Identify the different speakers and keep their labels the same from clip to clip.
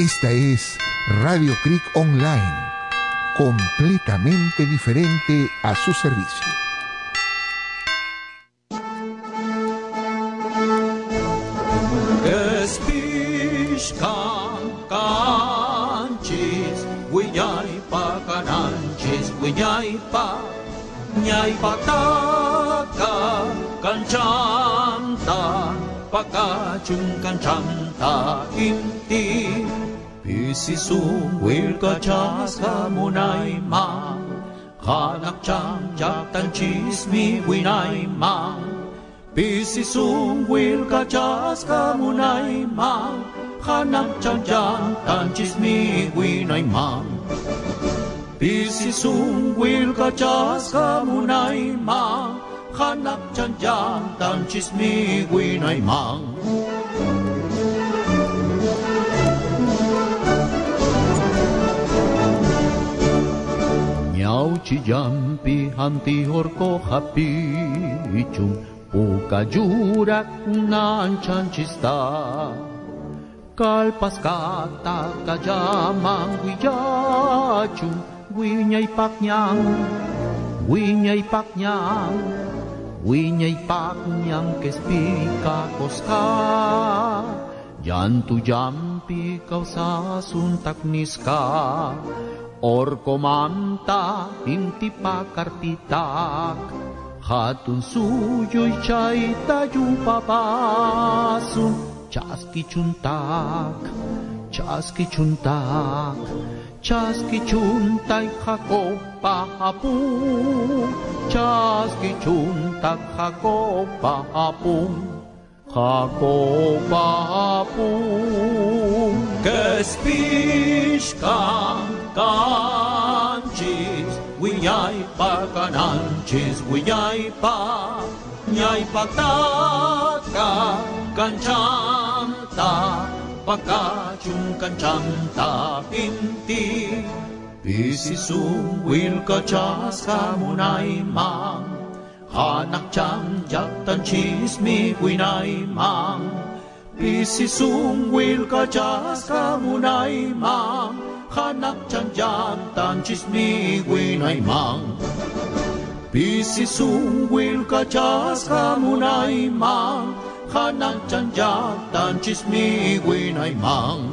Speaker 1: Esta es Radio Creek Online, completamente diferente a su servicio.
Speaker 2: Espishkan canchis, huillay Sisuwirkachasgamunaima Hanakchamjaktanchismiwinaima Pisisuwirkachasgamunaima Hanakchamjaktanchismiwinaima Pisisuwirkachasgamunaima mang. kuchillampi antihorko japichun puka nan canchista kalpas kata kayaman nyang guiñaypakñan guiñaypakñan nyang kespika koska. Yantu yampi kawsasun takniska kau sasuntak niska Orko manta inti pakartitak Hatun suyo'y chay tayo papasun Chaski chuntak, chaski chuntak Chaski că spiși cam, cam cis, uiai pa canan cis, uiai pa, uiai pa taca, cancham ta, pa cachum cancham ta pinti, pisi su wil cachas camunai mang, hanak cham jaktan cis mi uinai mang, Isisung wil kajas kamunay mang Hanak chanjan tanchis ni winay mang. Isisung wil kajas kamunay mang Hanak chanjan tanchis ni winay mang.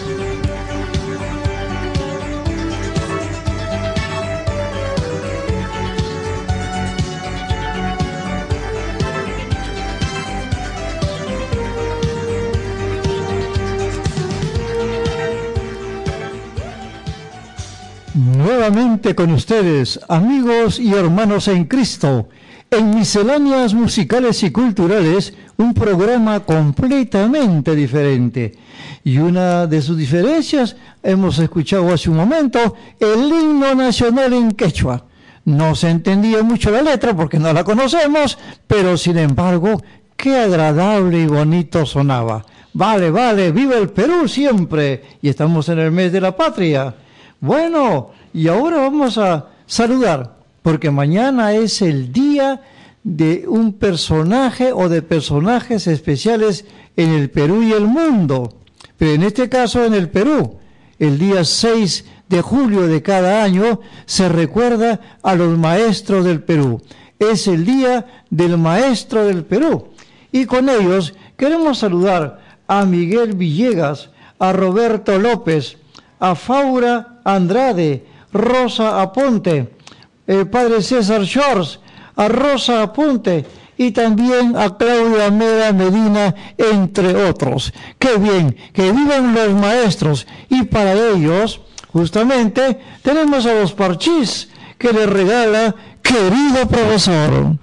Speaker 3: Nuevamente con ustedes, amigos y hermanos en Cristo, en Misceláneas Musicales y Culturales, un programa completamente diferente. Y una de sus diferencias, hemos escuchado hace un momento, el himno nacional en quechua. No se entendía mucho la letra porque no la conocemos, pero sin embargo, qué agradable y bonito sonaba. Vale, vale, viva el Perú siempre. Y estamos en el mes de la patria. Bueno, y ahora vamos a saludar, porque mañana es el día de un personaje o de personajes especiales en el Perú y el mundo. Pero en este caso en el Perú, el día 6 de julio de cada año se recuerda a los maestros del Perú. Es el Día del Maestro del Perú. Y con ellos queremos saludar a Miguel Villegas, a Roberto López, a Faura Andrade, Rosa Aponte, el padre César Shores, a Rosa Aponte y también a Claudia Meda Medina, entre otros. Qué bien, que vivan los maestros y para ellos, justamente, tenemos a los parchís que le regala querido profesor.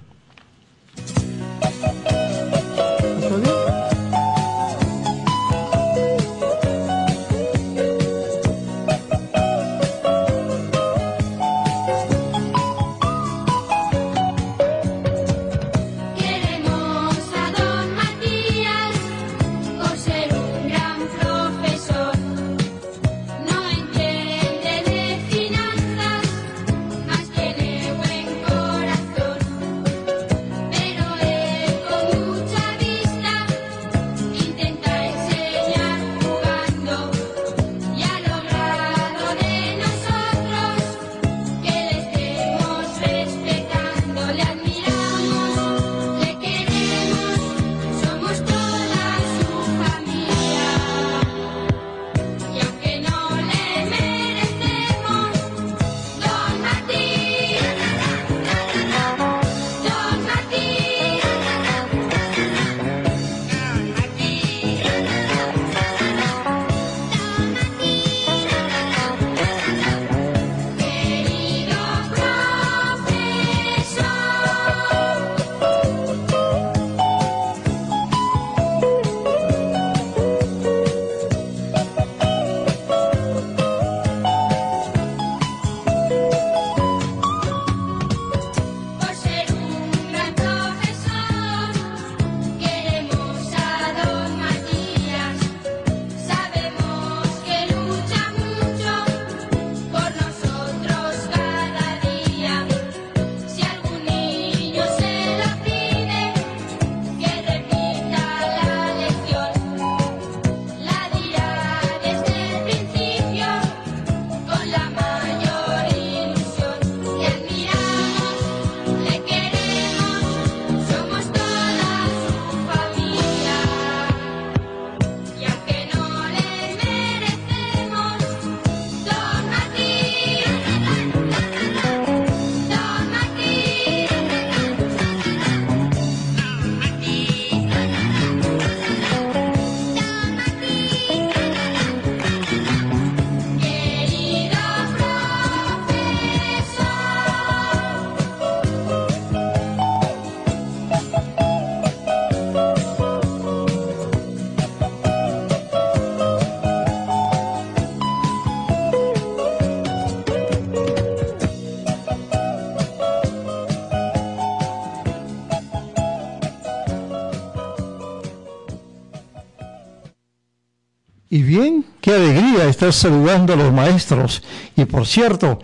Speaker 3: Alegría estar saludando a los maestros. Y por cierto,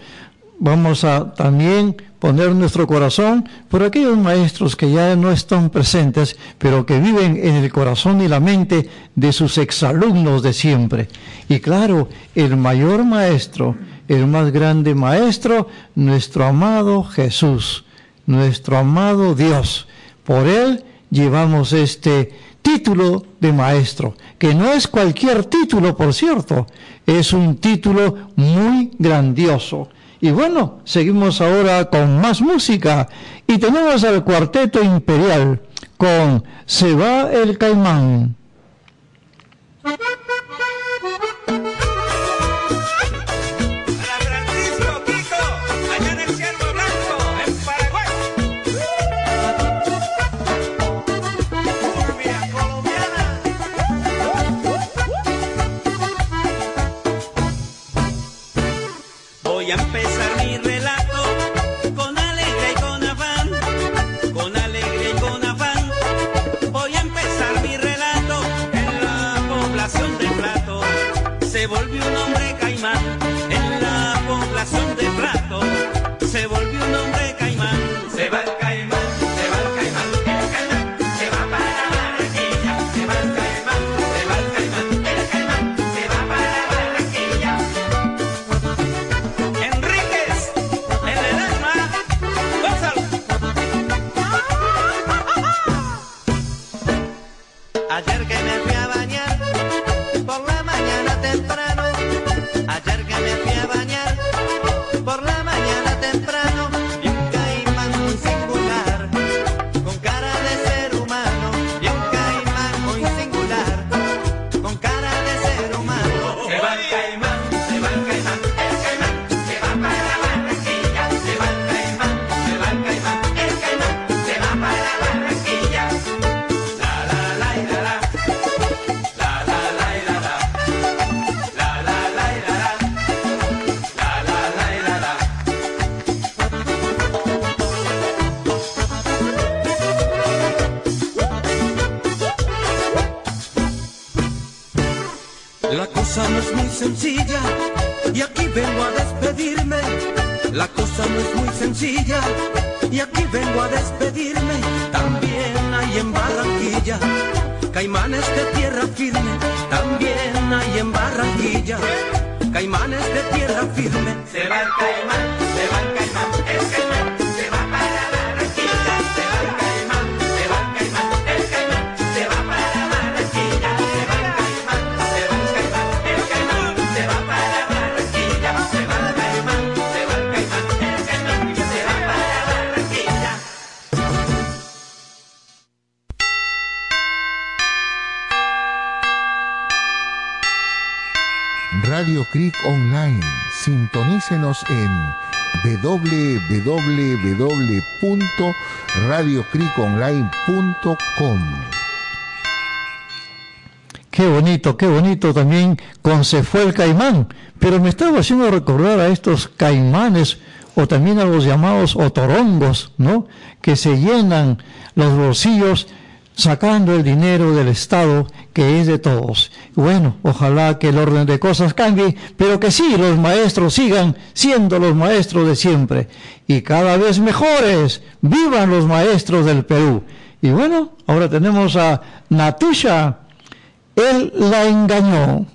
Speaker 3: vamos a también poner nuestro corazón por aquellos maestros que ya no están presentes, pero que viven en el corazón y la mente de sus exalumnos de siempre. Y claro, el mayor maestro, el más grande maestro, nuestro amado Jesús, nuestro amado Dios. Por él llevamos este título de maestro, que no es cualquier título, por cierto, es un título muy grandioso. Y bueno, seguimos ahora con más música y tenemos al cuarteto imperial con Se va el caimán.
Speaker 1: En www.radiocriconline.com.
Speaker 3: Qué bonito, qué bonito también con Se fue el caimán, pero me estaba haciendo recordar a estos caimanes o también a los llamados otorongos, ¿no? Que se llenan los bolsillos sacando el dinero del Estado que es de todos. Bueno, ojalá que el orden de cosas cambie, pero que sí, los maestros sigan siendo los maestros de siempre y cada vez mejores. ¡Vivan los maestros del Perú! Y bueno, ahora tenemos a Natusha. Él la engañó.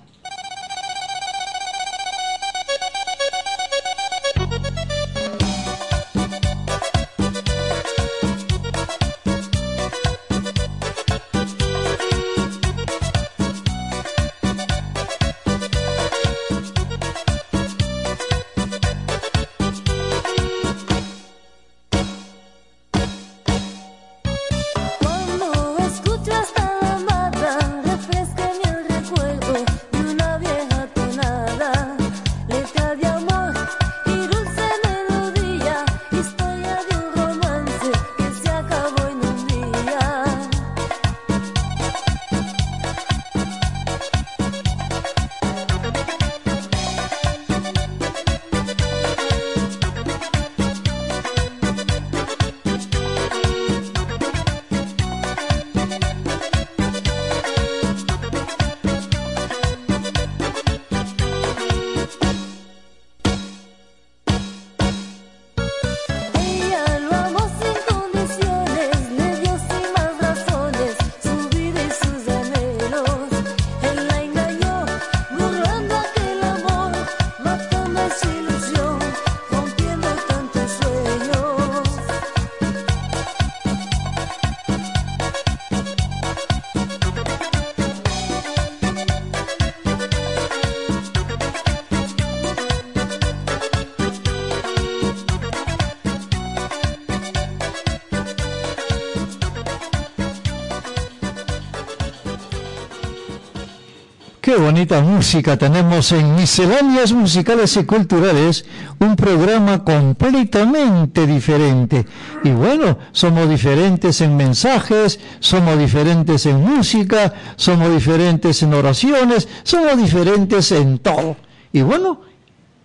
Speaker 3: Música tenemos en Misceláneas Musicales y Culturales, un programa completamente diferente. Y bueno, somos diferentes en mensajes, somos diferentes en música, somos diferentes en oraciones, somos diferentes en todo. Y bueno,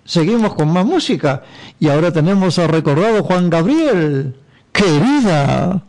Speaker 3: seguimos con más música. Y ahora tenemos a recordado Juan Gabriel, querida.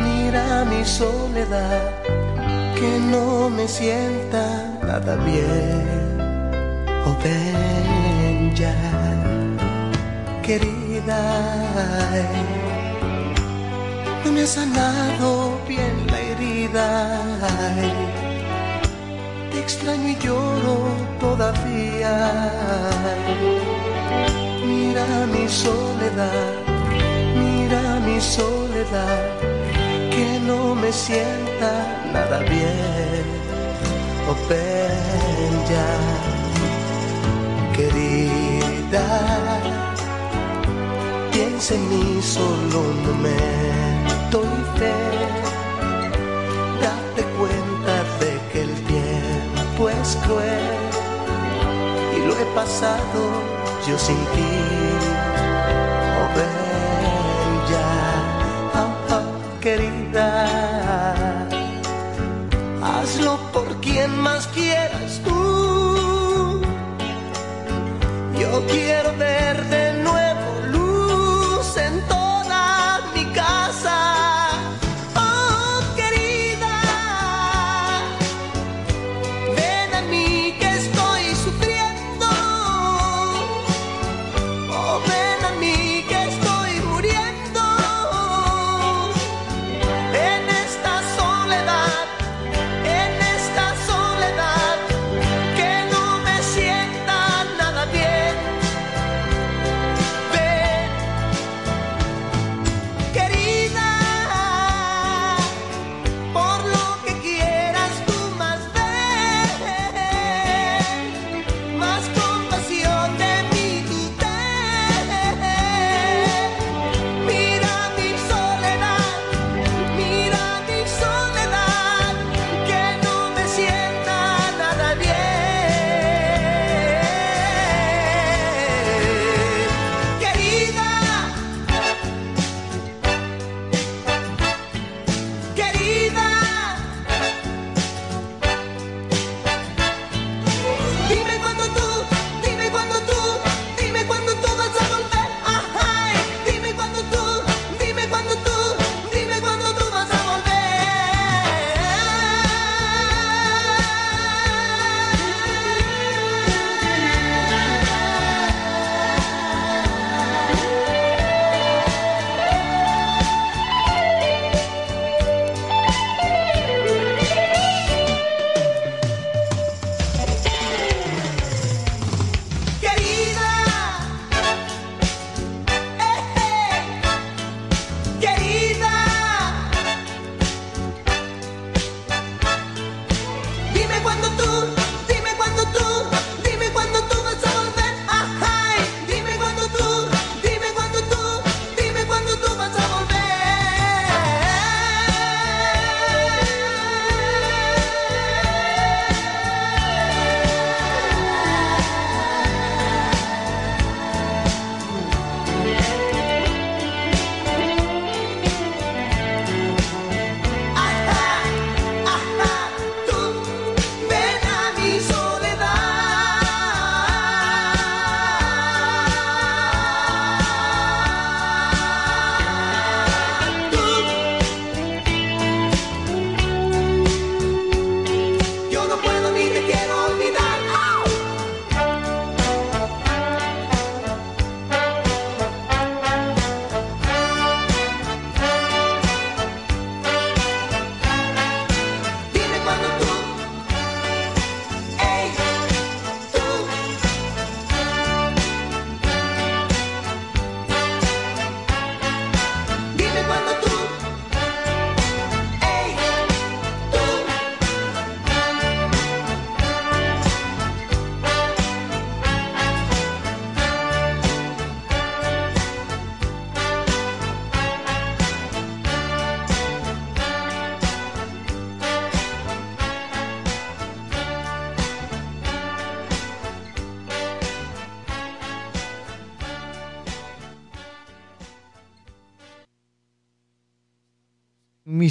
Speaker 4: Mira mi soledad, que no me sienta nada bien. Oh, ven ya, querida. No me ha sanado bien la herida. Te extraño y lloro todavía. Mira mi soledad, soledad, que no me sienta nada bien. Oh, ven ya, querida. Piensa en mí solo un momento y fe. Date cuenta de que el tiempo es cruel y lo he pasado yo sin ti. Oh, querida. Hazlo por quien más quieras tú. Yo quiero ver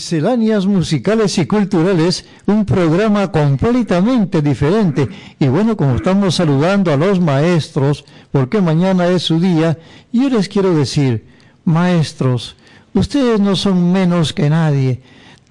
Speaker 3: Misceláneas musicales y culturales, un programa completamente diferente. Y bueno, como estamos saludando a los maestros, porque mañana es su día, yo les quiero decir, maestros, ustedes no son menos que nadie.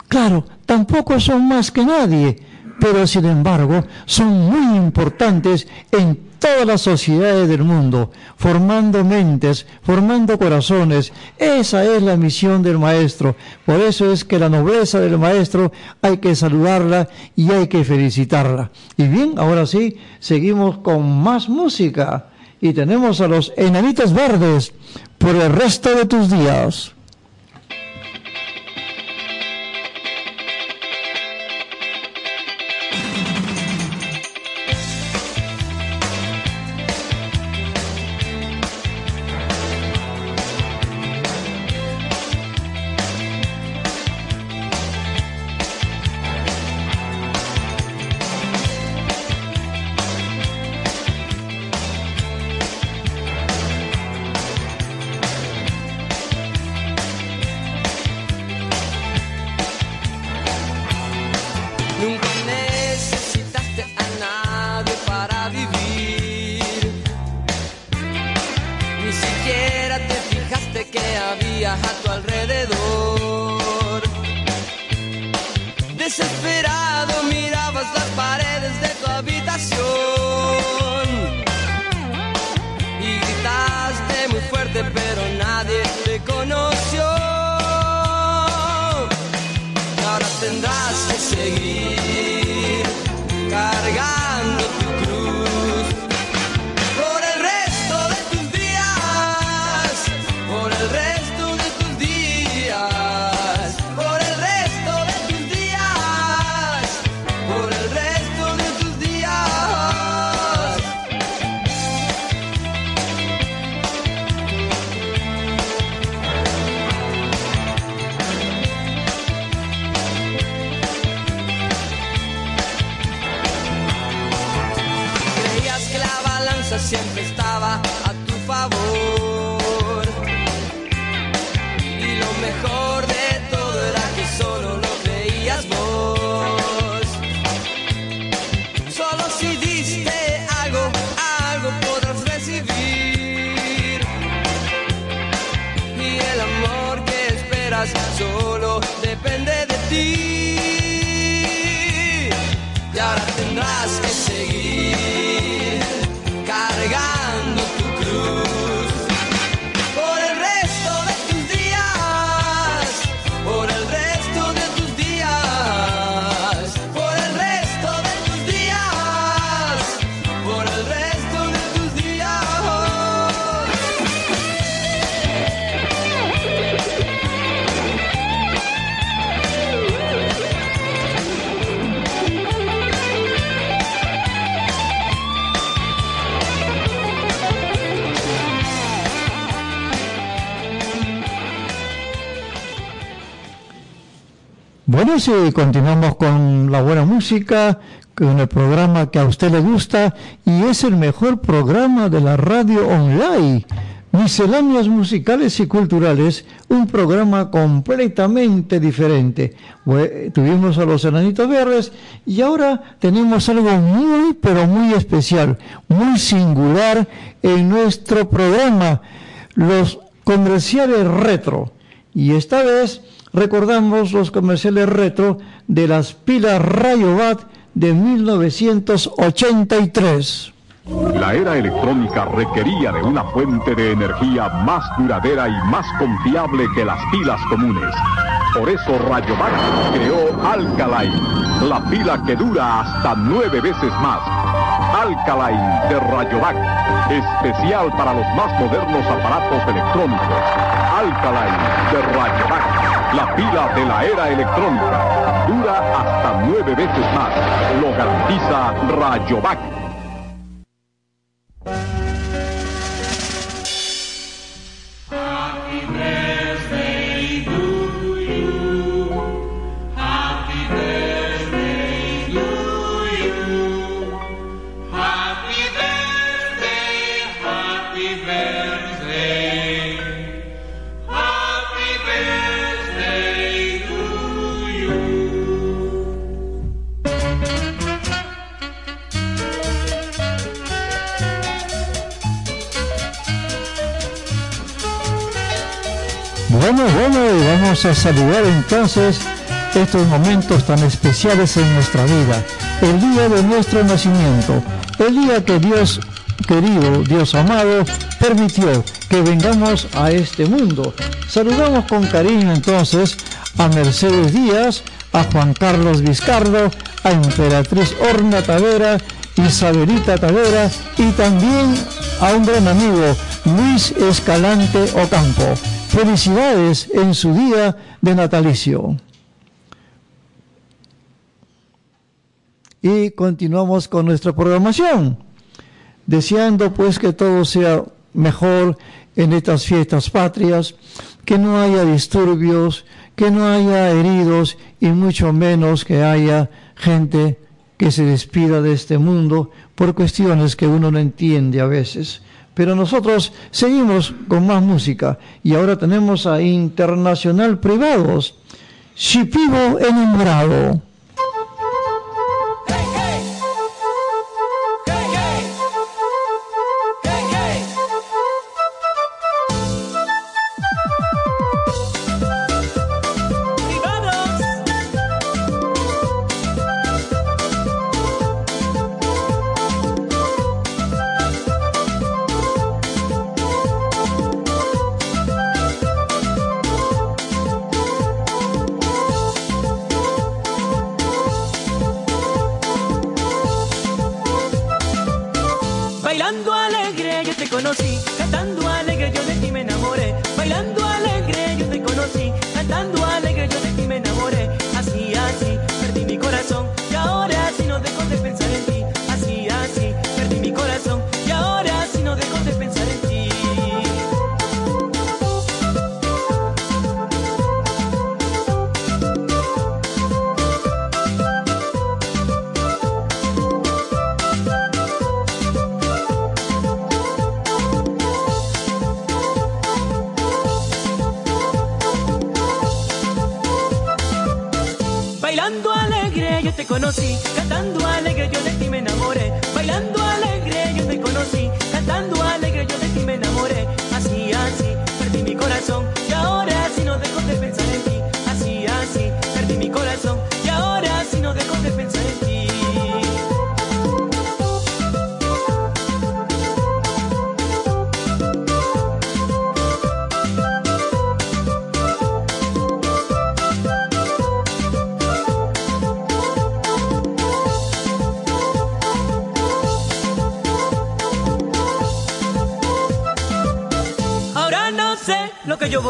Speaker 3: Claro, tampoco son más que nadie, pero sin embargo son muy importantes en todas las sociedades del mundo, formando mentes, formando corazones. Esa es la misión del maestro. Por eso es que la nobleza del maestro hay que saludarla y hay que felicitarla. Y bien, ahora sí, seguimos con más música. Y tenemos a los enanitos verdes por el resto de tus días. Bueno, si continuamos con la buena música, con el programa que a usted le gusta y es el mejor programa de la radio online. Misceláneas musicales y culturales, un programa completamente diferente. tuvimos a los enanitos verdes y ahora tenemos algo muy, pero muy especial, muy singular en nuestro programa, los comerciales retro. Y esta vez recordamos los comerciales retro de las pilas Rayobat de 1983.
Speaker 5: La era electrónica requería de una fuente de energía más duradera y más confiable que las pilas comunes. Por eso Rayovac creó Alkaline, la pila que dura hasta nueve veces más. Alkaline de Rayovac, especial para los más modernos aparatos electrónicos. Alkaline de Rayovac la pila de la era electrónica dura hasta nueve veces más. Lo garantiza Rayovac.
Speaker 3: Bueno, bueno, y vamos a saludar entonces estos momentos tan especiales en nuestra vida. El día de nuestro nacimiento, el día que Dios querido, Dios amado, permitió que vengamos a este mundo. Saludamos con cariño entonces a Mercedes Díaz, a Juan Carlos Vizcardo, a Emperatriz Orna Tavera, Isabelita Tavera y también a un gran amigo, Luis Escalante Ocampo. Felicidades en su día de natalicio. Y continuamos con nuestra programación, deseando pues que todo sea mejor en estas fiestas patrias, que no haya disturbios, que no haya heridos y mucho menos que haya gente que se despida de este mundo por cuestiones que uno no entiende a veces. Pero nosotros seguimos con más música y ahora tenemos a Internacional Privados, Shipibo enamorado.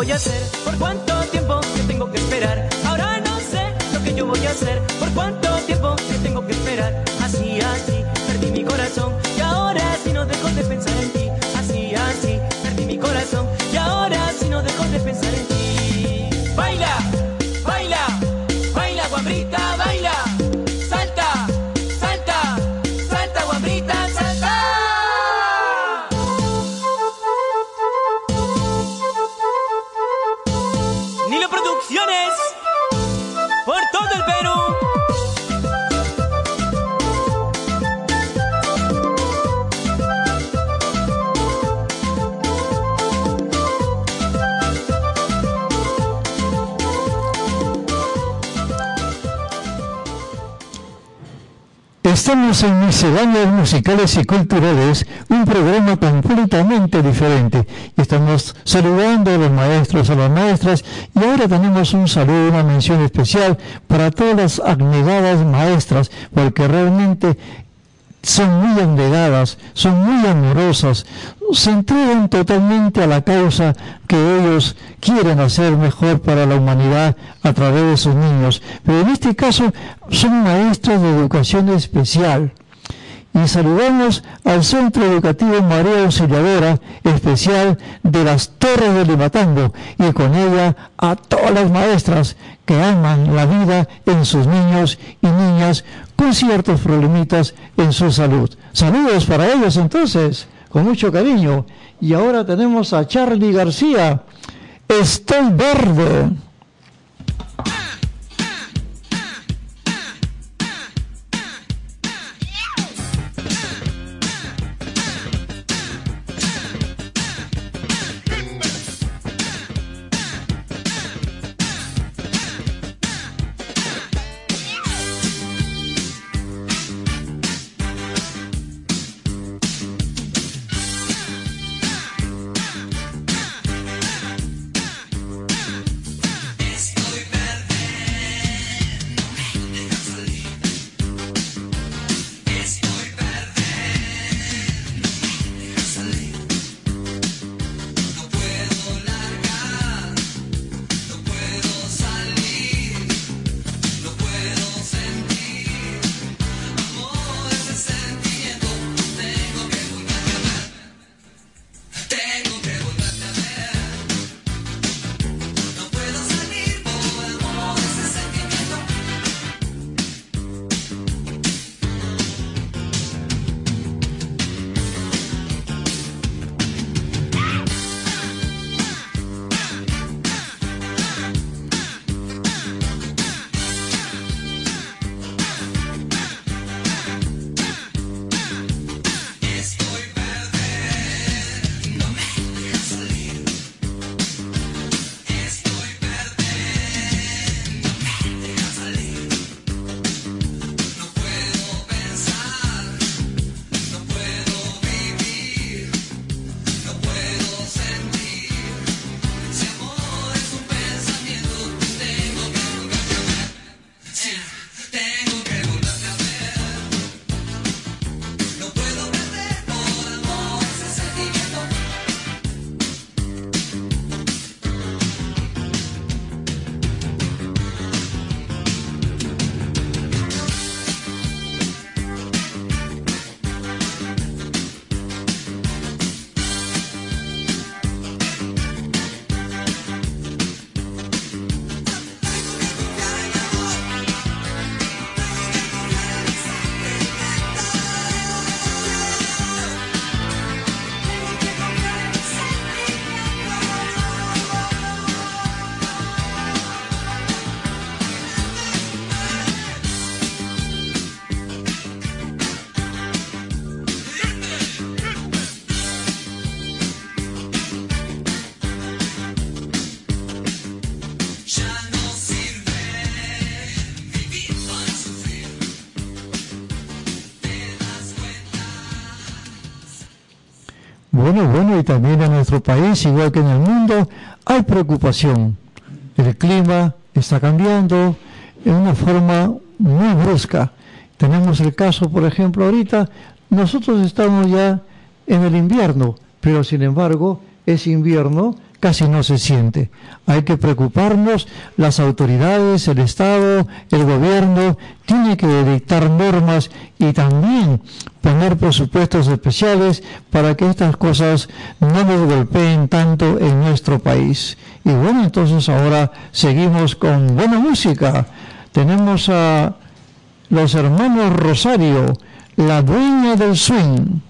Speaker 3: voy a por cuánto Estamos en Misceláneas Musicales y Culturales, un programa completamente diferente. Y estamos saludando a los maestros, a las maestras, y ahora tenemos un saludo, una mención especial para todas las abnegadas maestras, porque realmente son muy abnegadas, son muy amorosas, se entregan totalmente a la causa que ellos quieren hacer mejor para la humanidad a través de sus niños. Pero en este caso son maestros de educación especial. Y saludamos al Centro Educativo María Auxiliadora Especial de las Torres de Limatango y con ella a todas las maestras que aman la vida en sus niños y niñas con ciertos problemitas en su salud. Saludos para ellos entonces, con mucho cariño. Y ahora tenemos a Charlie García. Estoy verde.
Speaker 4: Bueno, y también en nuestro país, igual que en el mundo, hay preocupación. El clima está cambiando en una forma muy brusca. Tenemos el caso, por ejemplo, ahorita, nosotros estamos ya en el invierno, pero sin embargo, es invierno casi no se siente. Hay que preocuparnos, las autoridades, el Estado, el gobierno, tiene que dictar normas y también poner presupuestos especiales para que estas cosas no nos golpeen tanto en nuestro país. Y bueno, entonces ahora seguimos con buena música. Tenemos a los hermanos Rosario, la dueña del swing.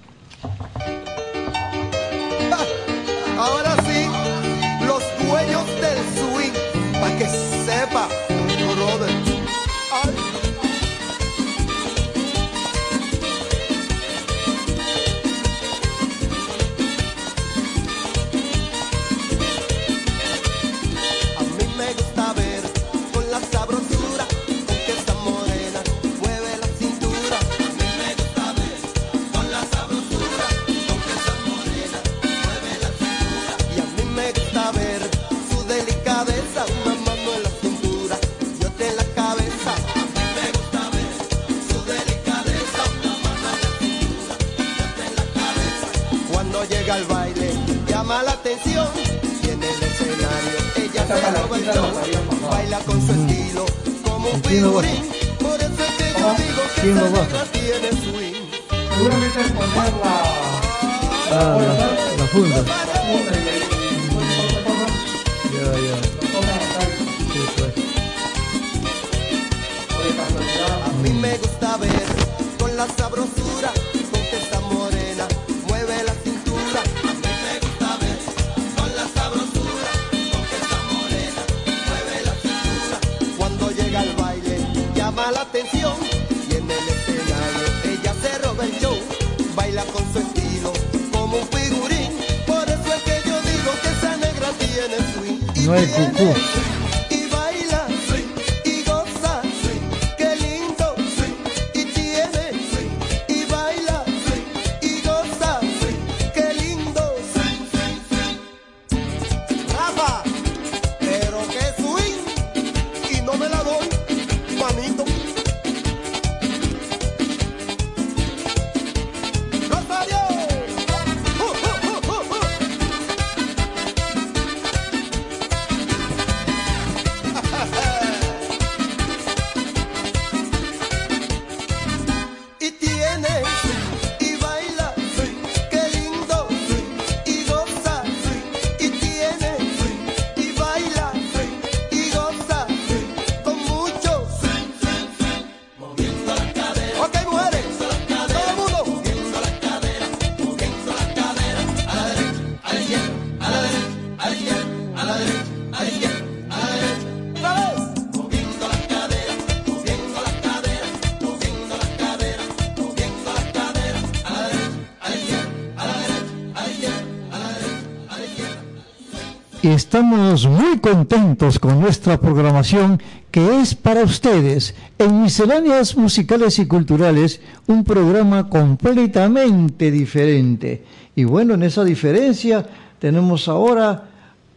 Speaker 4: Estamos muy contentos con nuestra programación que es para ustedes en Misceláneas Musicales y Culturales, un programa completamente diferente. Y bueno, en esa diferencia tenemos ahora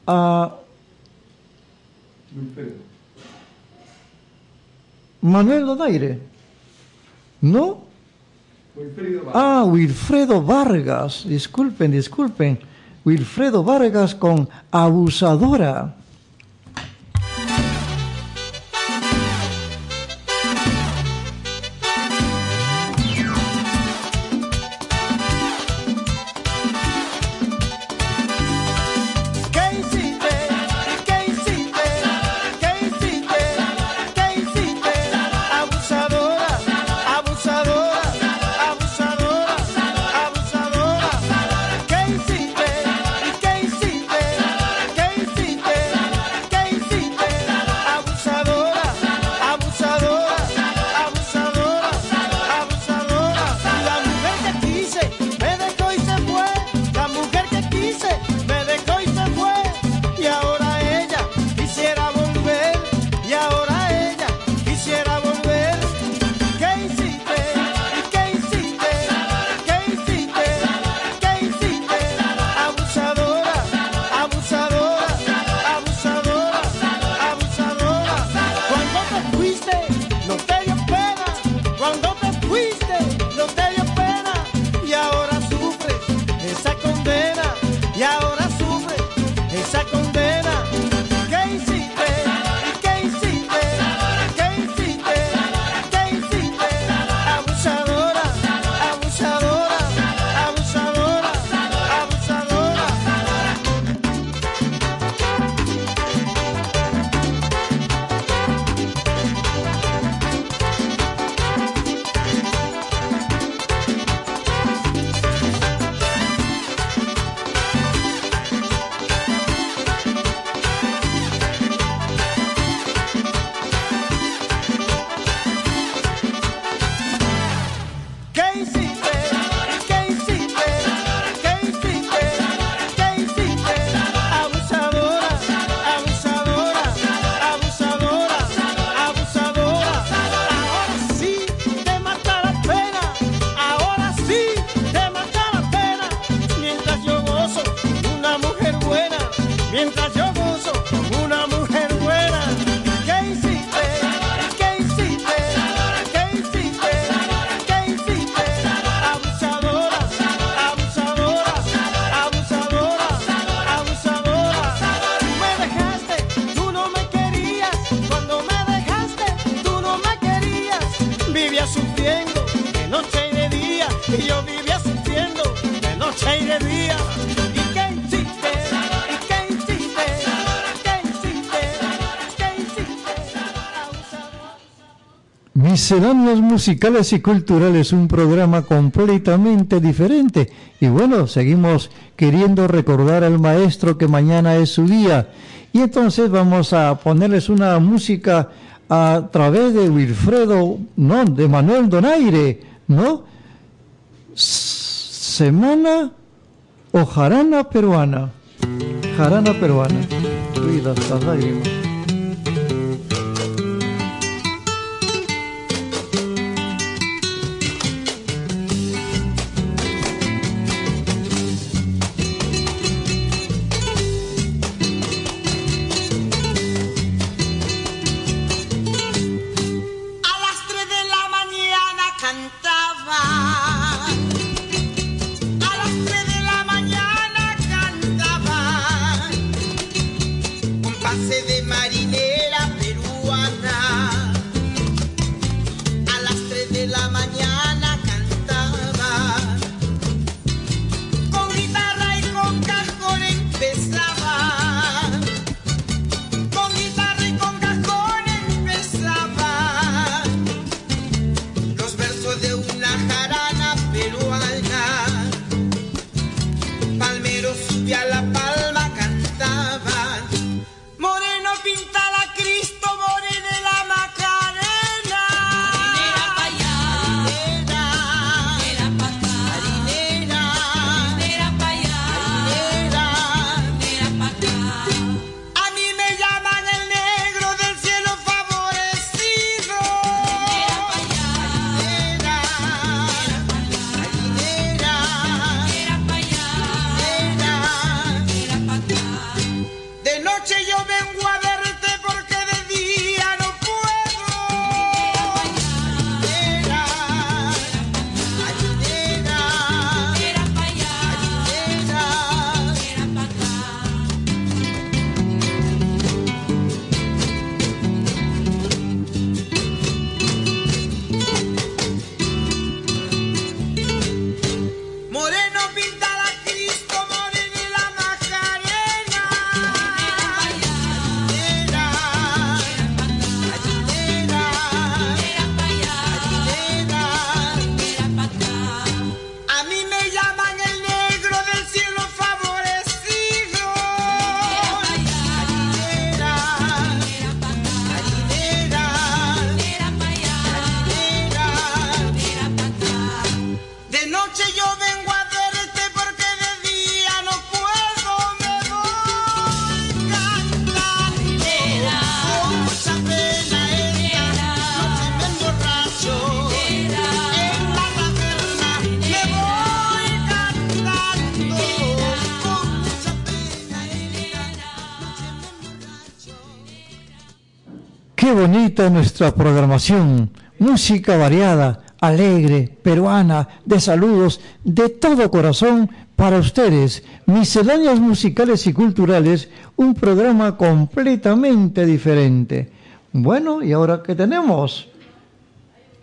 Speaker 4: a Manuel Donaire. ¿No? Ah, Wilfredo Vargas. Disculpen, disculpen. Wilfredo Vargas con Abusadora.
Speaker 6: Misceláneas musicales y culturales, un programa completamente diferente. Y bueno, seguimos queriendo recordar al maestro que mañana es su día. Y entonces vamos a ponerles una música a través de Wilfredo, no, de Manuel Donaire, ¿no? Semana o jarana peruana. Jarana peruana. Nuestra programación. Música variada, alegre, peruana, de saludos, de todo corazón
Speaker 3: para ustedes. Misceláneas musicales y culturales, un programa completamente diferente. Bueno, ¿y ahora qué tenemos?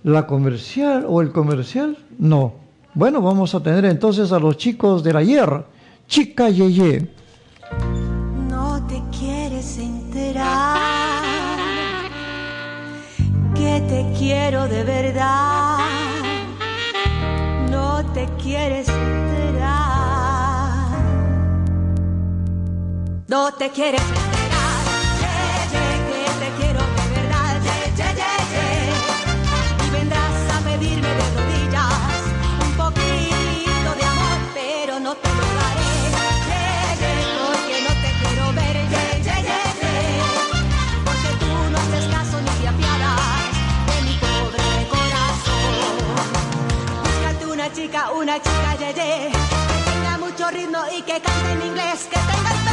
Speaker 3: ¿La comercial o el comercial? No. Bueno, vamos a tener entonces a los chicos del ayer. Chica Yeye.
Speaker 7: te quiero de verdad, no te quieres enterar, no te quieres enterar. chica yeye, que tenga mucho ritmo y que cante en inglés, que tenga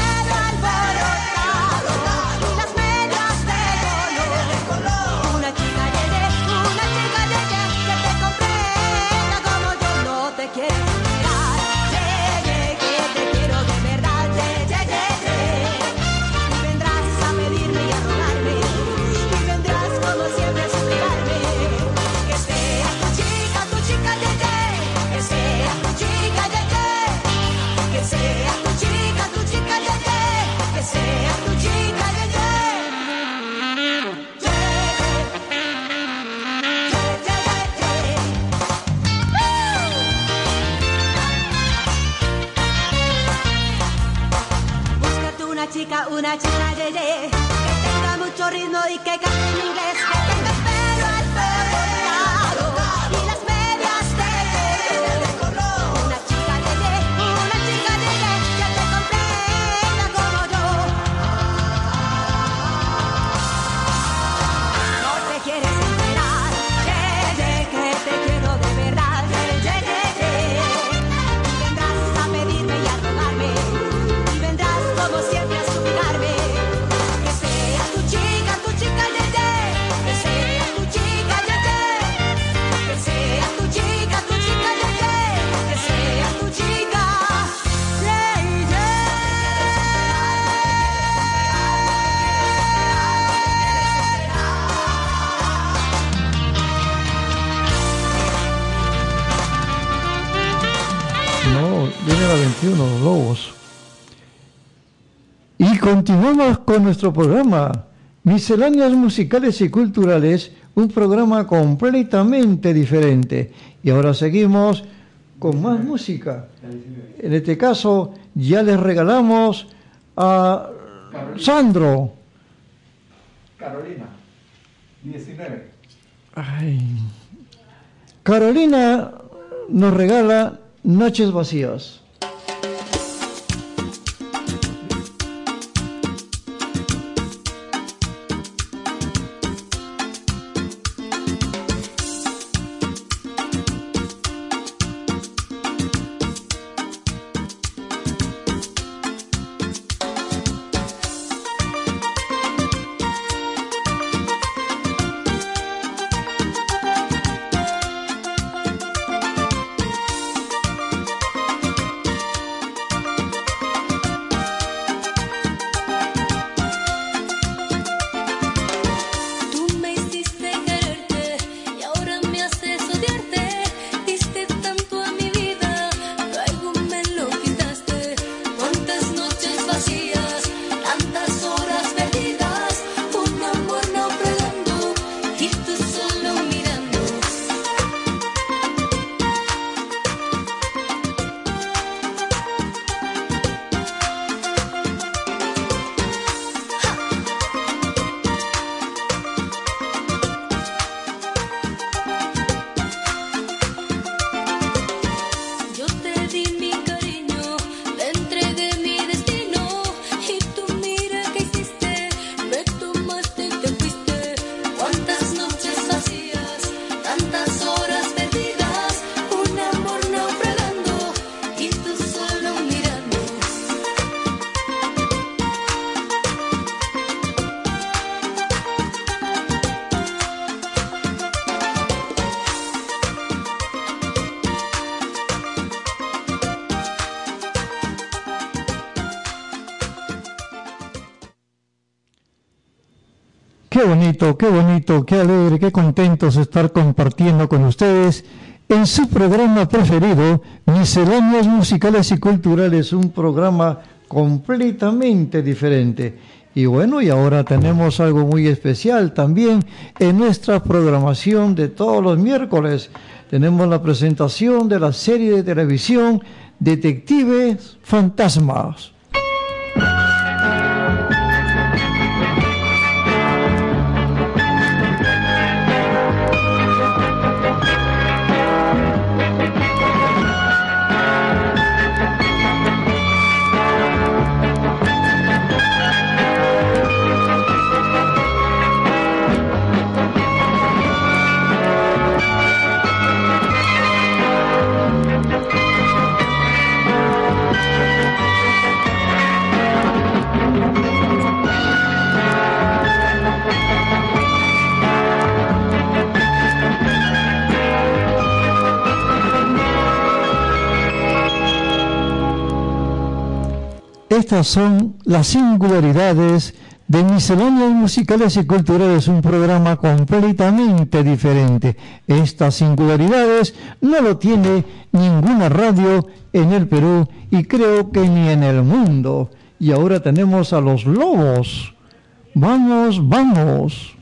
Speaker 3: continuamos con nuestro programa, Misceláneas Musicales y Culturales, un programa completamente diferente. Y ahora seguimos con más música. En este caso, ya les regalamos a Sandro.
Speaker 8: Carolina, 19.
Speaker 3: Ay. Carolina nos regala Noches Vacías. Qué bonito, qué alegre, qué contentos estar compartiendo con ustedes en su programa preferido, Misceláneas Musicales y Culturales, un programa completamente diferente. Y bueno, y ahora tenemos algo muy especial también en nuestra programación de todos los miércoles. Tenemos la presentación de la serie de televisión Detectives Fantasmas. Estas son las singularidades de Misceláneas Musicales y Culturales, un programa completamente diferente. Estas singularidades no lo tiene ninguna radio en el Perú y creo que ni en el mundo. Y ahora tenemos a los lobos. Vamos, vamos.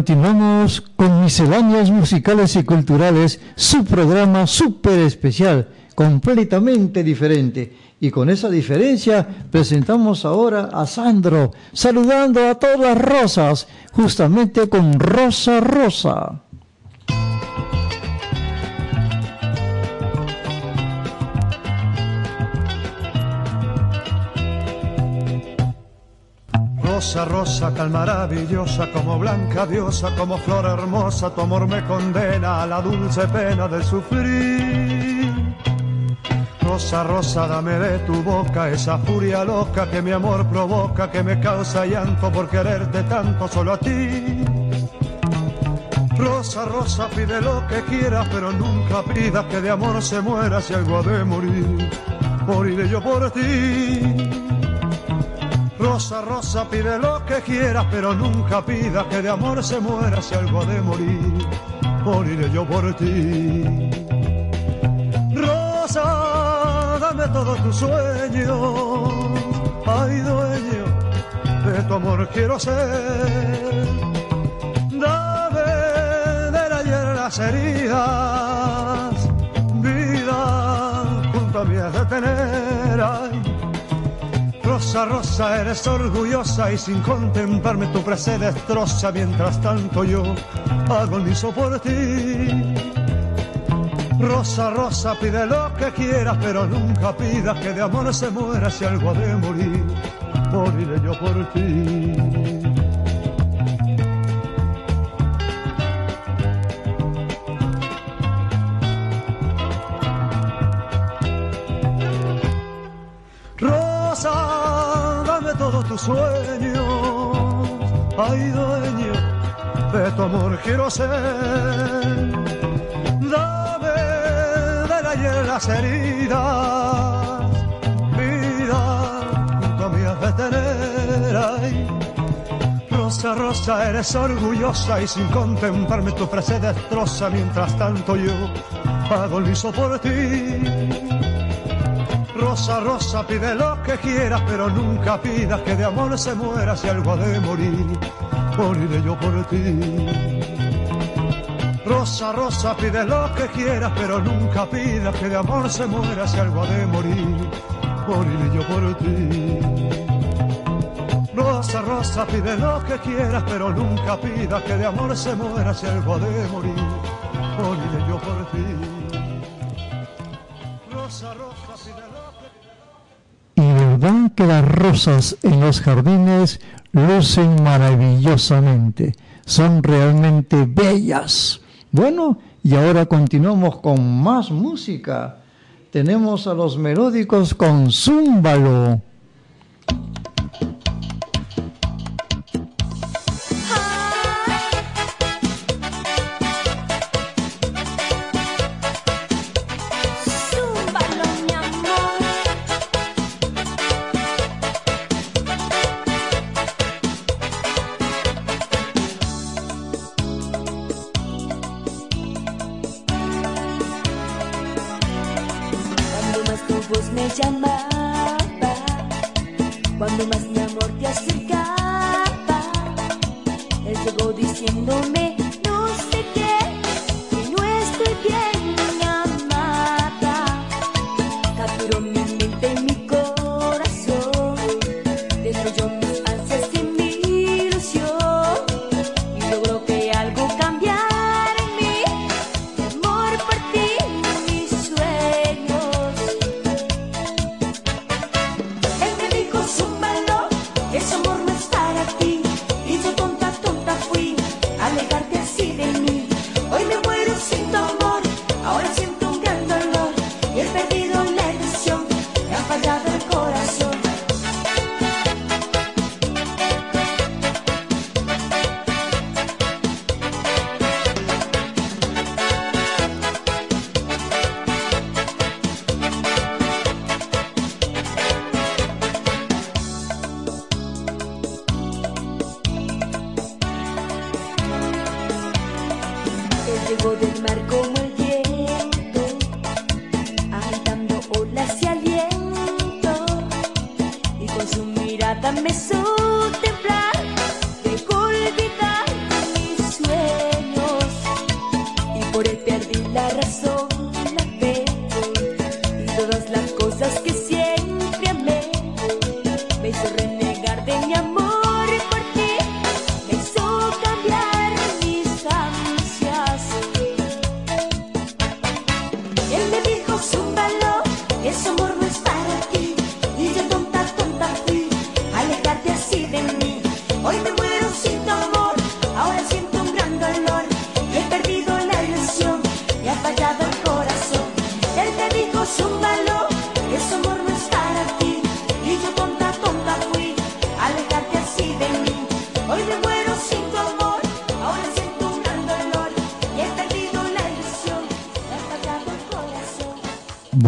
Speaker 3: Continuamos con Misceláneas Musicales y Culturales, su programa súper especial, completamente diferente. Y con esa diferencia presentamos ahora a Sandro, saludando a todas las rosas, justamente con Rosa Rosa.
Speaker 9: Rosa, rosa, tal maravillosa, como blanca diosa, como flor hermosa, tu amor me condena a la dulce pena de sufrir. Rosa, rosa, dame de tu boca esa furia loca que mi amor provoca, que me causa llanto por quererte tanto solo a ti. Rosa, rosa, pide lo que quieras, pero nunca pidas que de amor se muera si algo ha de morir. Moriré yo por ti. Rosa, rosa, pide lo que quieras, pero nunca pidas que de amor se muera si algo de morir. Moriré yo por ti. Rosa, dame todos tus sueños. Ay, dueño, de tu amor quiero ser. Dame del ayer las heridas. Vida junto a mí has de tener. Rosa, Rosa, eres orgullosa y sin contemplarme tu se destroza. Mientras tanto yo agonizo por ti. Rosa, rosa, pide lo que quieras, pero nunca pidas que de amor se muera si algo ha de morir. Moriré yo por ti. Sueños. Ay, dueño de tu amor quiero ser. Dame del ayer las heridas. Vida, junto a mí has tener. Rosa, rosa, eres orgullosa y sin contemplarme tu frase destroza. Mientras tanto yo agonizo por ti. Rosa, rosa, pide lo que quieras, pero nunca pidas que de amor se muera si algo ha de morir. Moriré yo por ti. Rosa, rosa, pide lo que quieras, pero nunca pidas que de amor se muera si algo ha de morir. Moriré yo por ti. Rosa, rosa, pide lo que quieras, pero nunca pidas que de amor se muera si algo ha de morir. Que
Speaker 10: las rosas en los jardines lucen maravillosamente, son realmente bellas. Bueno, y ahora continuamos con más música. Tenemos a los melódicos con. Zúmbalo,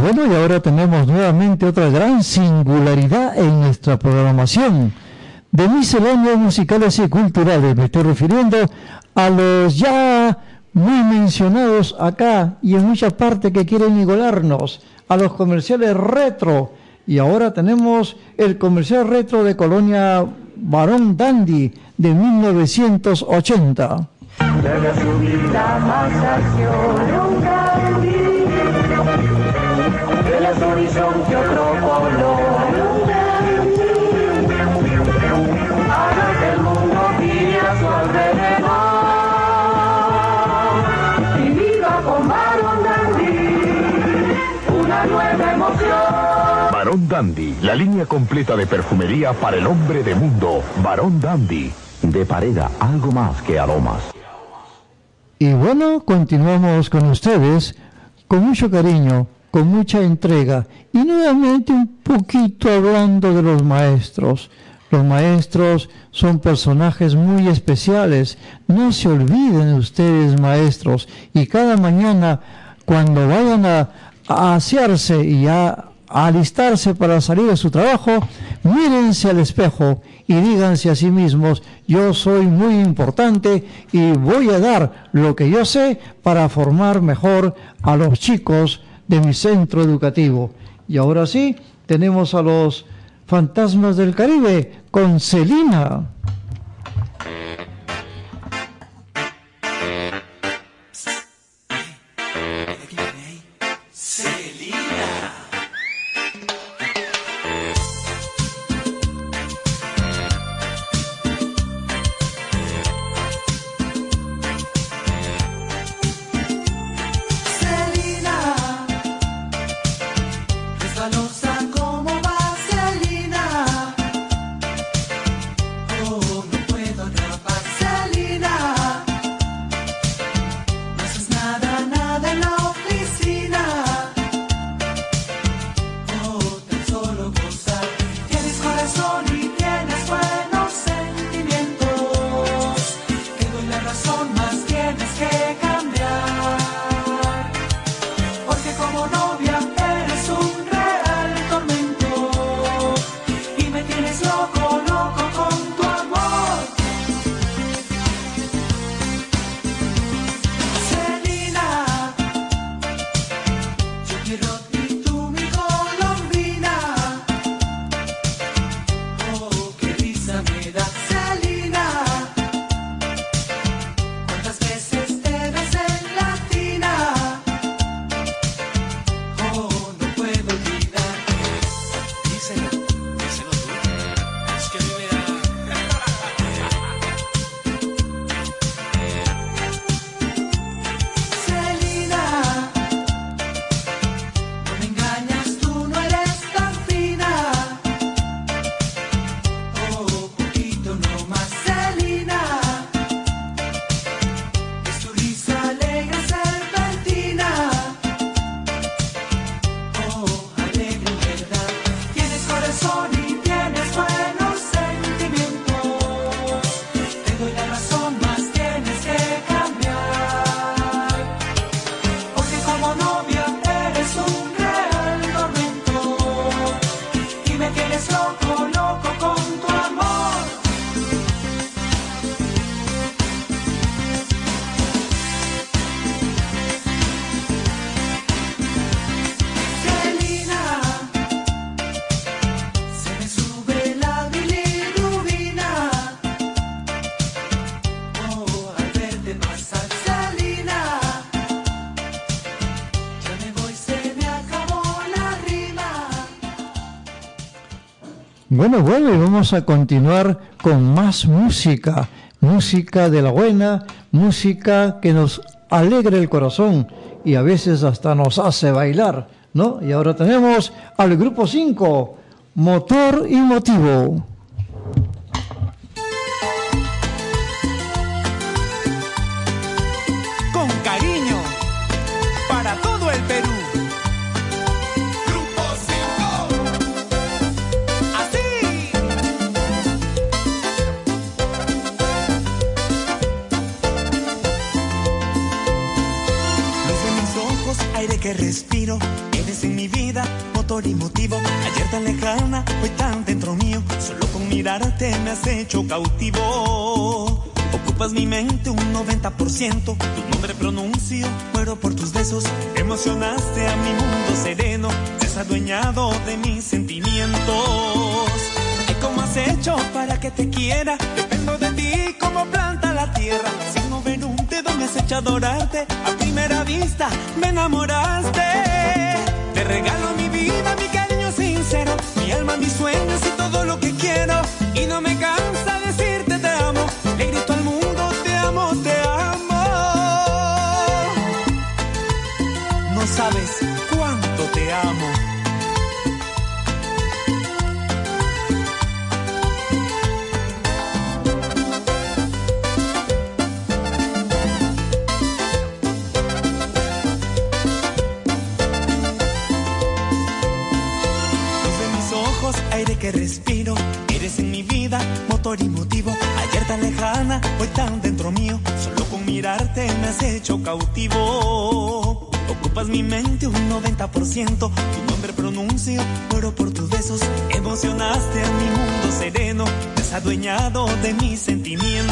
Speaker 10: Bueno, y ahora tenemos nuevamente otra gran singularidad en nuestra programación de misceláneos musicales y culturales. Me estoy refiriendo a los ya muy mencionados acá y en muchas partes que quieren igualarnos, a los comerciales retro. Y ahora tenemos el comercial retro de Colonia Barón Dandy de 1980.
Speaker 11: son que el mundo gire a su alrededor. Y con Barón
Speaker 5: Dandy. Una nueva emoción. Barón Dandy, la línea completa de perfumería para el hombre de mundo. Barón Dandy,
Speaker 12: de Pareda, algo más que aromas.
Speaker 3: Y bueno, continuamos con ustedes con mucho cariño con mucha entrega y nuevamente un poquito hablando de los maestros. Los maestros son personajes muy especiales. No se olviden ustedes, maestros, y cada mañana cuando vayan a, asearse y a, a alistarse para salir a su trabajo, mírense al espejo y díganse a sí mismos, yo soy muy importante y voy a dar lo que yo sé para formar mejor a los chicos de mi centro educativo. Y ahora sí, tenemos a los fantasmas del Caribe con Celina.
Speaker 13: Como novia
Speaker 3: Bueno, bueno, y vamos a continuar con más música, música de la buena, música que nos alegra el corazón y a veces hasta nos hace bailar, ¿no? Y ahora tenemos al grupo 5, Motor y Motivo.
Speaker 2: Y motivo. Ayer tan lejana, hoy tan dentro mío, solo con mirarte me has hecho cautivo. Ocupas mi mente un 90%, tu nombre pronuncio, muero por tus besos. Emocionaste a mi mundo sereno, te has adueñado de mis sentimientos. Ay, ¿Cómo has hecho para que te quiera? Dependo de ti como planta la tierra. Sin mover un dedo me has hecho adorarte. A primera vista me enamoraste. Te regalo mi vida, mi cariño sincero, mi alma, mis sueños y todo lo que quiero. Y no me cansa que respiro. Eres en mi vida motor y motivo. Ayer tan lejana, hoy tan dentro mío. Solo con mirarte me has hecho cautivo. Ocupas mi mente un 90%. Tu nombre pronuncio, muero por tus besos. Emocionaste a mi mundo sereno. Te has adueñado de mis sentimientos.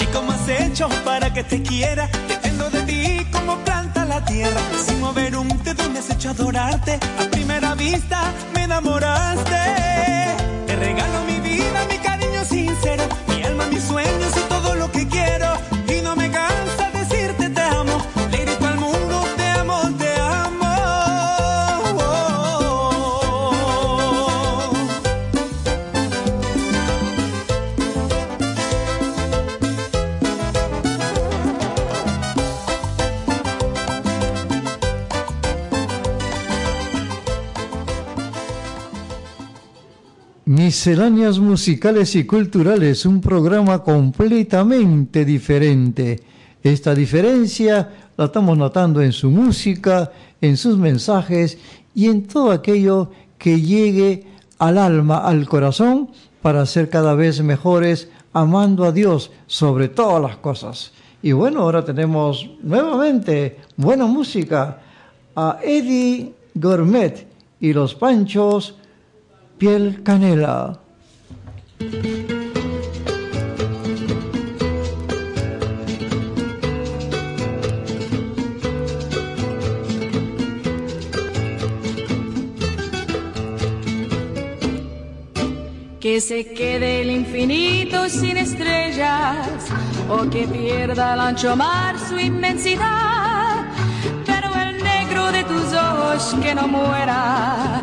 Speaker 2: ¿Y cómo has hecho para que te quiera? Sin mover un dedo me has hecho adorarte. A primera vista me enamoraste. Te regalo mi vida, mi cariño sincero.
Speaker 3: Misceláneas musicales y culturales, un programa completamente diferente. Esta diferencia la estamos notando en su música, en sus mensajes y en todo aquello que llegue al alma, al corazón, para ser cada vez mejores, amando a Dios sobre todas las cosas. Y bueno, ahora tenemos nuevamente buena música a Eddie Gourmet y los Panchos Piel Canela.
Speaker 14: Que se quede el infinito sin estrellas o que pierda el ancho mar su inmensidad. Pero el negro de tus ojos que no muera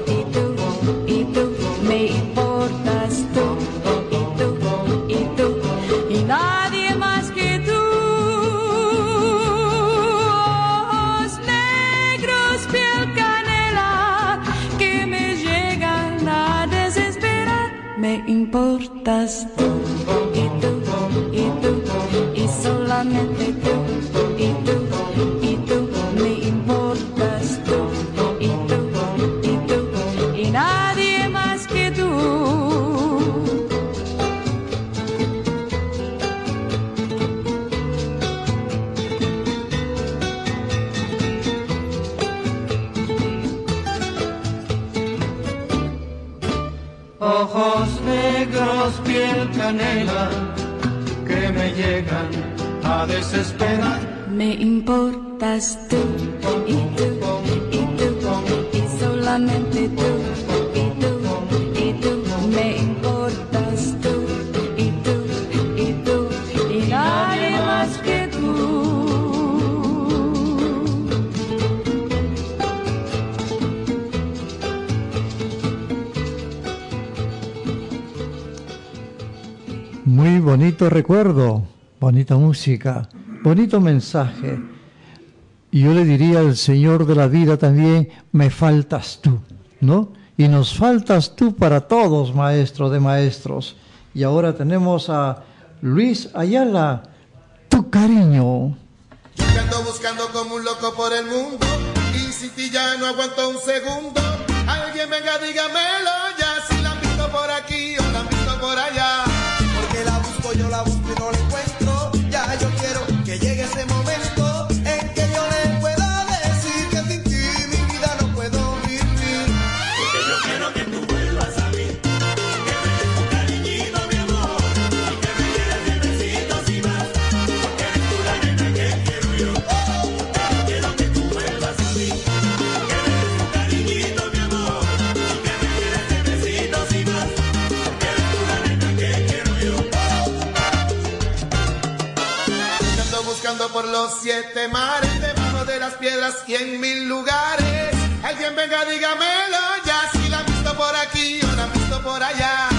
Speaker 14: solamente Me importas tú y tú y tú y solamente tú y tú y tú. Me importas tú y tú y tú y nadie más que tú.
Speaker 3: Muy bonito recuerdo, bonita música, bonito mensaje. Y yo le diría al Señor de la vida también, me faltas tú, ¿no? Y nos faltas tú para todos, maestro de maestros. Y ahora tenemos a Luis Ayala, tu cariño.
Speaker 15: Yo ando buscando como un loco por el mundo y si ti ya no aguanto un segundo, alguien venga dígamelo los siete mares, debajo de las piedras y en mil lugares. Alguien venga, dígamelo ya, si la han visto por aquí o la han visto por allá.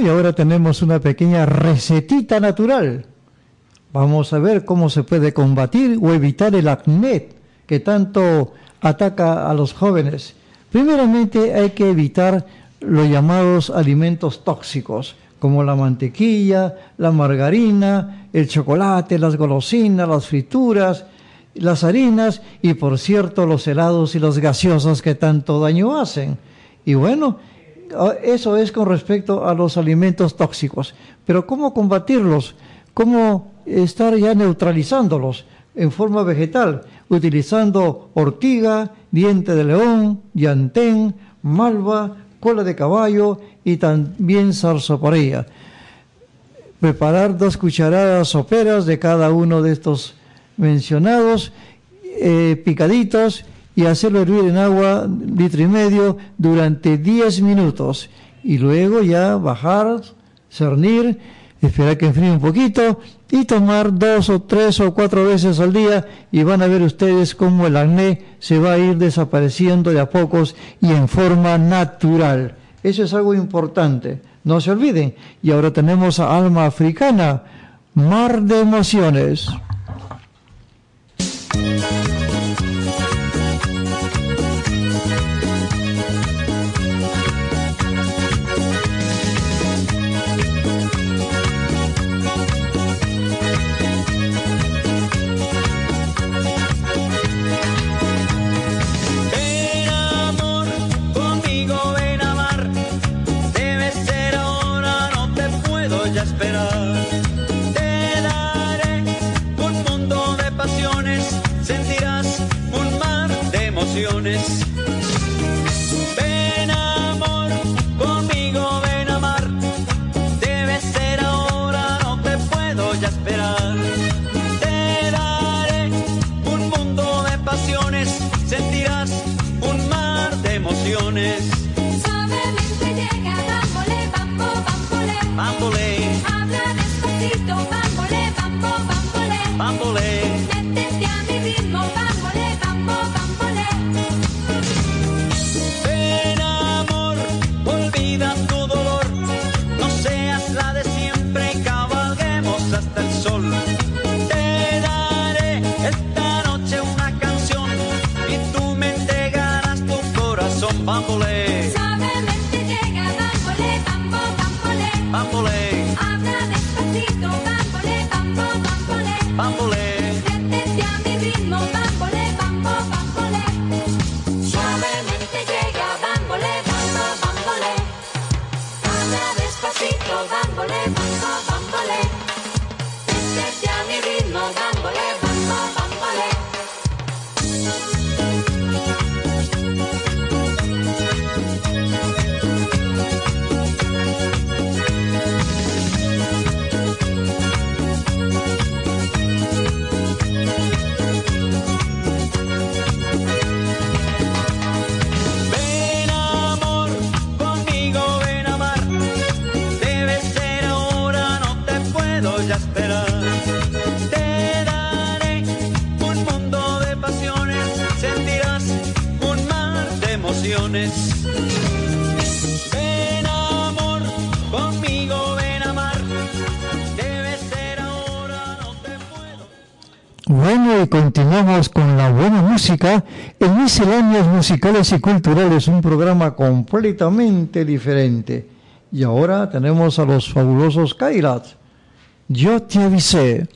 Speaker 3: Y ahora tenemos una pequeña recetita natural. Vamos a ver cómo se puede combatir o evitar el acné que tanto ataca a los jóvenes. Primeramente hay que evitar los llamados alimentos tóxicos, como la mantequilla, la margarina, el chocolate, las golosinas, las frituras, las harinas y por cierto los helados y las gaseosas que tanto daño hacen. Y bueno, eso es con respecto a los alimentos tóxicos. Pero ¿cómo combatirlos? ¿Cómo estar ya neutralizándolos en forma vegetal? Utilizando ortiga, diente de león, llantén, malva, cola de caballo y también zarzaparilla. Preparar dos cucharadas soperas de cada uno de estos mencionados, eh, picaditos, y hacerlo hervir en agua litro y medio durante 10 minutos. Y luego ya bajar, cernir, esperar que enfríe un poquito y tomar dos o tres o cuatro veces al día y van a ver ustedes cómo el acné se va a ir desapareciendo de a pocos y en forma natural. Eso es algo importante, no se olviden. Y ahora tenemos a Alma Africana, Mar de Emociones.
Speaker 16: Emociones.
Speaker 3: Misceláneas Musicales y Culturales, un programa completamente diferente. Y ahora tenemos a los fabulosos Kairats. Yo te avisé.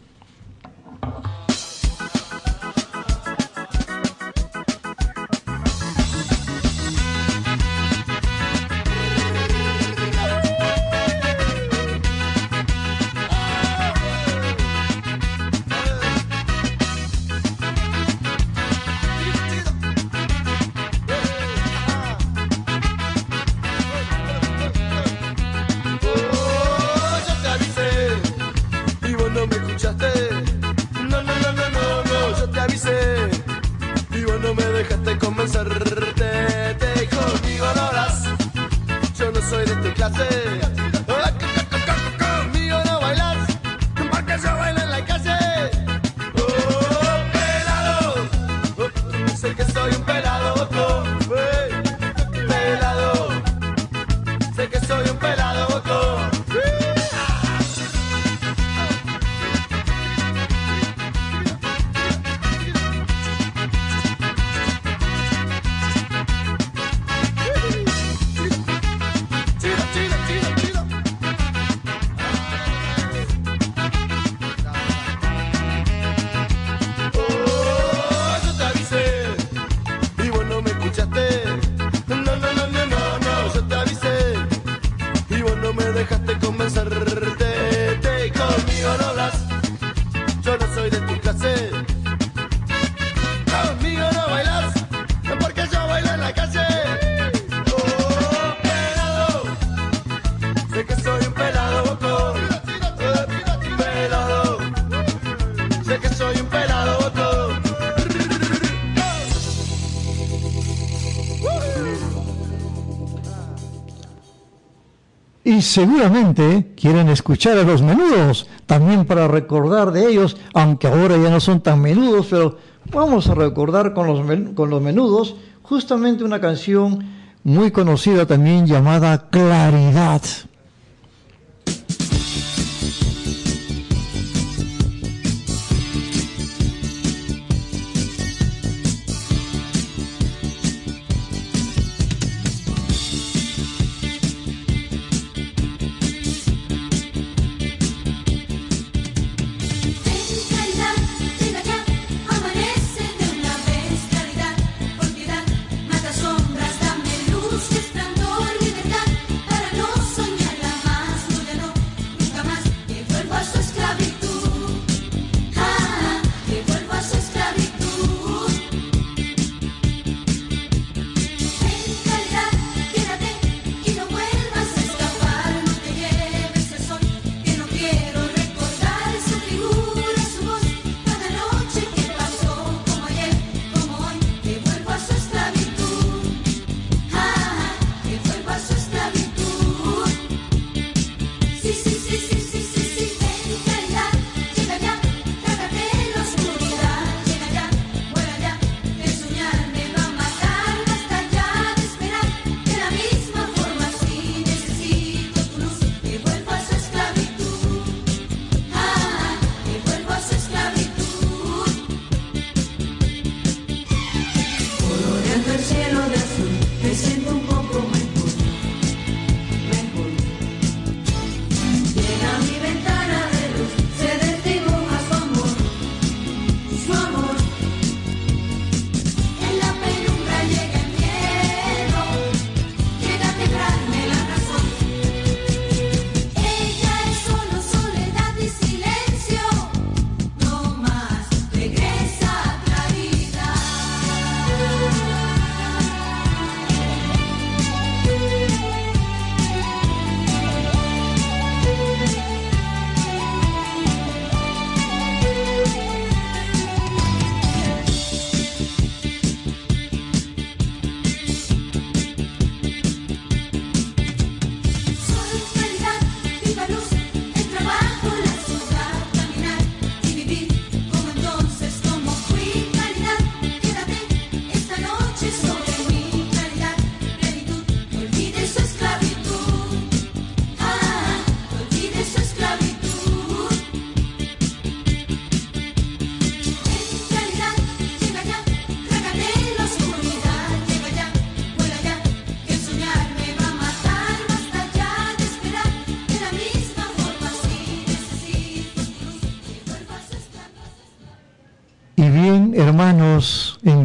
Speaker 17: me
Speaker 7: dejas seguramente quieren escuchar a los menudos, también para recordar de ellos, aunque ahora ya no son tan menudos, pero vamos a recordar con los, con los menudos justamente una canción muy conocida también llamada. Claridad,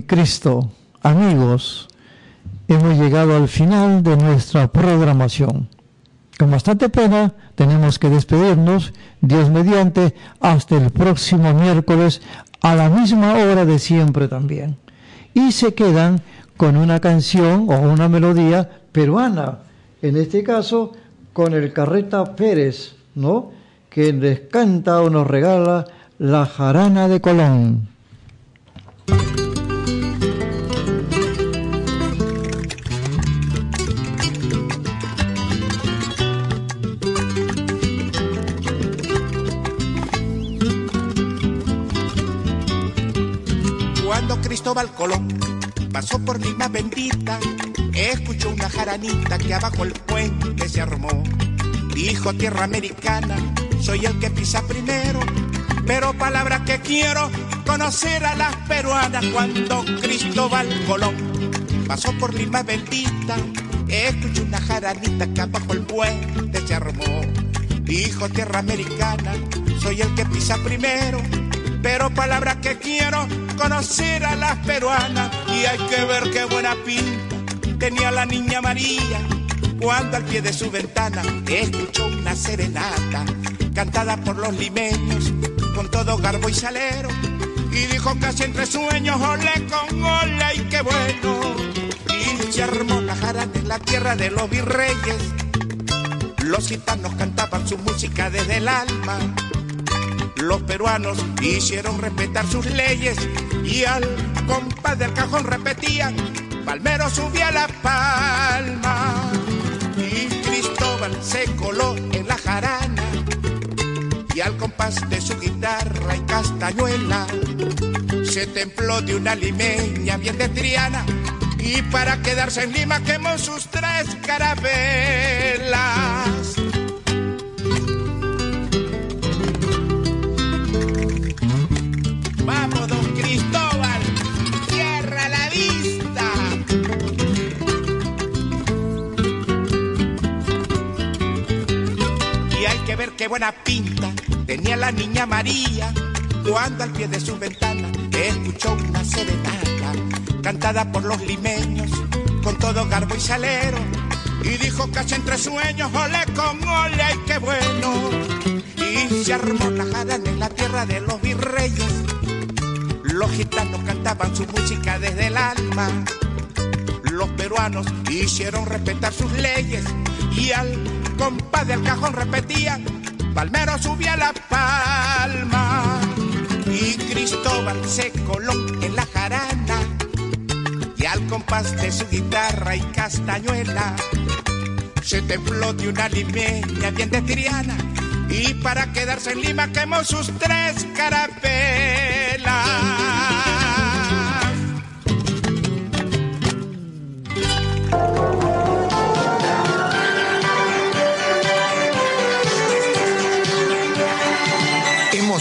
Speaker 7: Cristo, amigos, hemos llegado al final de nuestra programación. Con bastante pena tenemos que despedirnos, Dios mediante, hasta el próximo miércoles a la misma hora de siempre también. Y se quedan con una canción o una melodía peruana, en este caso con el Carreta Pérez, ¿no? Que les canta o nos regala la jarana de Colón.
Speaker 18: Cristóbal Colón pasó por Lima bendita, escuchó una jaranita que abajo el puente se armó. Dijo tierra americana, soy el que pisa primero, pero palabra que quiero conocer a las peruanas cuando Cristóbal Colón pasó por Lima bendita, escuchó una jaranita que abajo el puente se armó. Dijo tierra americana, soy el que pisa primero, pero palabra que quiero conocer a las peruanas. Y hay que ver qué buena pinta tenía la niña María cuando al pie de su ventana escuchó una serenata cantada por los limeños con todo garbo y salero. Y dijo casi entre sueños ole con ole y qué bueno. Y se armó en la tierra de los virreyes. Los gitanos cantaban su música desde el alma los peruanos hicieron respetar sus leyes y al compás del cajón repetían, Palmero subía la palma y Cristóbal se coló en la jarana y al compás de su guitarra y castañuela se templó de una limeña bien de Triana y para quedarse en Lima quemó sus tres carabelas. Qué buena pinta tenía la niña María cuando al pie de su ventana escuchó una serenata cantada por los limeños con todo garbo y salero y dijo casi entre sueños ole con ole ay qué bueno y se armó la jarana en la tierra de los virreyes. Los gitanos cantaban su música desde el alma. Los peruanos hicieron respetar sus leyes y al compás del cajón repetían Palmero subía la palma y Cristóbal se coló en la jarana y al compás de su guitarra y castañuela se templó de una limeña bien de Triana y para quedarse en Lima quemó sus tres carabelas.